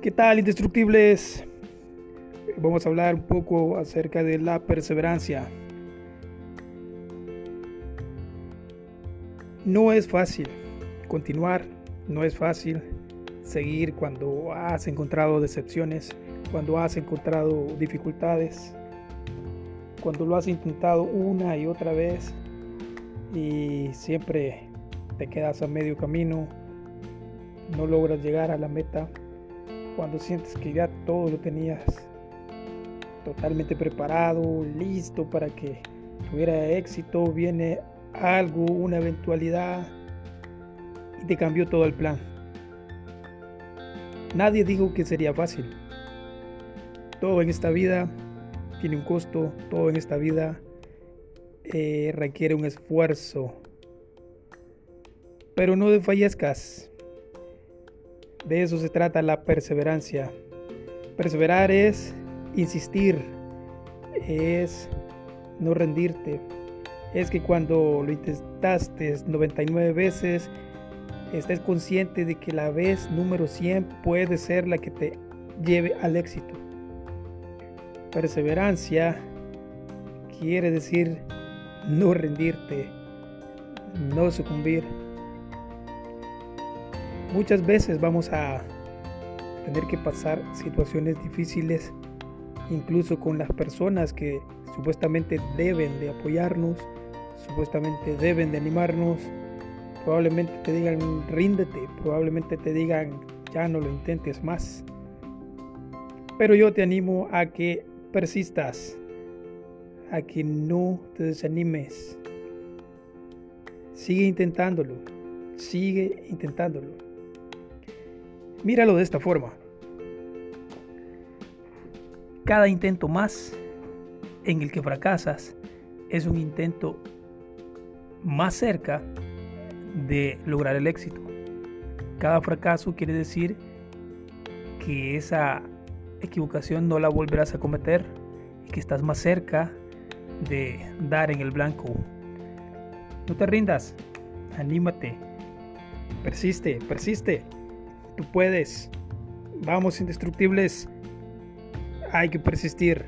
¿Qué tal, indestructibles? Vamos a hablar un poco acerca de la perseverancia. No es fácil continuar, no es fácil seguir cuando has encontrado decepciones, cuando has encontrado dificultades, cuando lo has intentado una y otra vez y siempre te quedas a medio camino, no logras llegar a la meta cuando sientes que ya todo lo tenías totalmente preparado, listo para que tuviera éxito, viene algo, una eventualidad y te cambió todo el plan. Nadie dijo que sería fácil. Todo en esta vida tiene un costo, todo en esta vida eh, requiere un esfuerzo. Pero no desfallezcas. De eso se trata la perseverancia. Perseverar es insistir, es no rendirte. Es que cuando lo intentaste 99 veces, estés consciente de que la vez número 100 puede ser la que te lleve al éxito. Perseverancia quiere decir no rendirte, no sucumbir. Muchas veces vamos a tener que pasar situaciones difíciles, incluso con las personas que supuestamente deben de apoyarnos, supuestamente deben de animarnos. Probablemente te digan ríndete, probablemente te digan ya no lo intentes más. Pero yo te animo a que persistas, a que no te desanimes. Sigue intentándolo, sigue intentándolo. Míralo de esta forma. Cada intento más en el que fracasas es un intento más cerca de lograr el éxito. Cada fracaso quiere decir que esa equivocación no la volverás a cometer y que estás más cerca de dar en el blanco. No te rindas, anímate, persiste, persiste. Tú puedes. Vamos, indestructibles. Hay que persistir.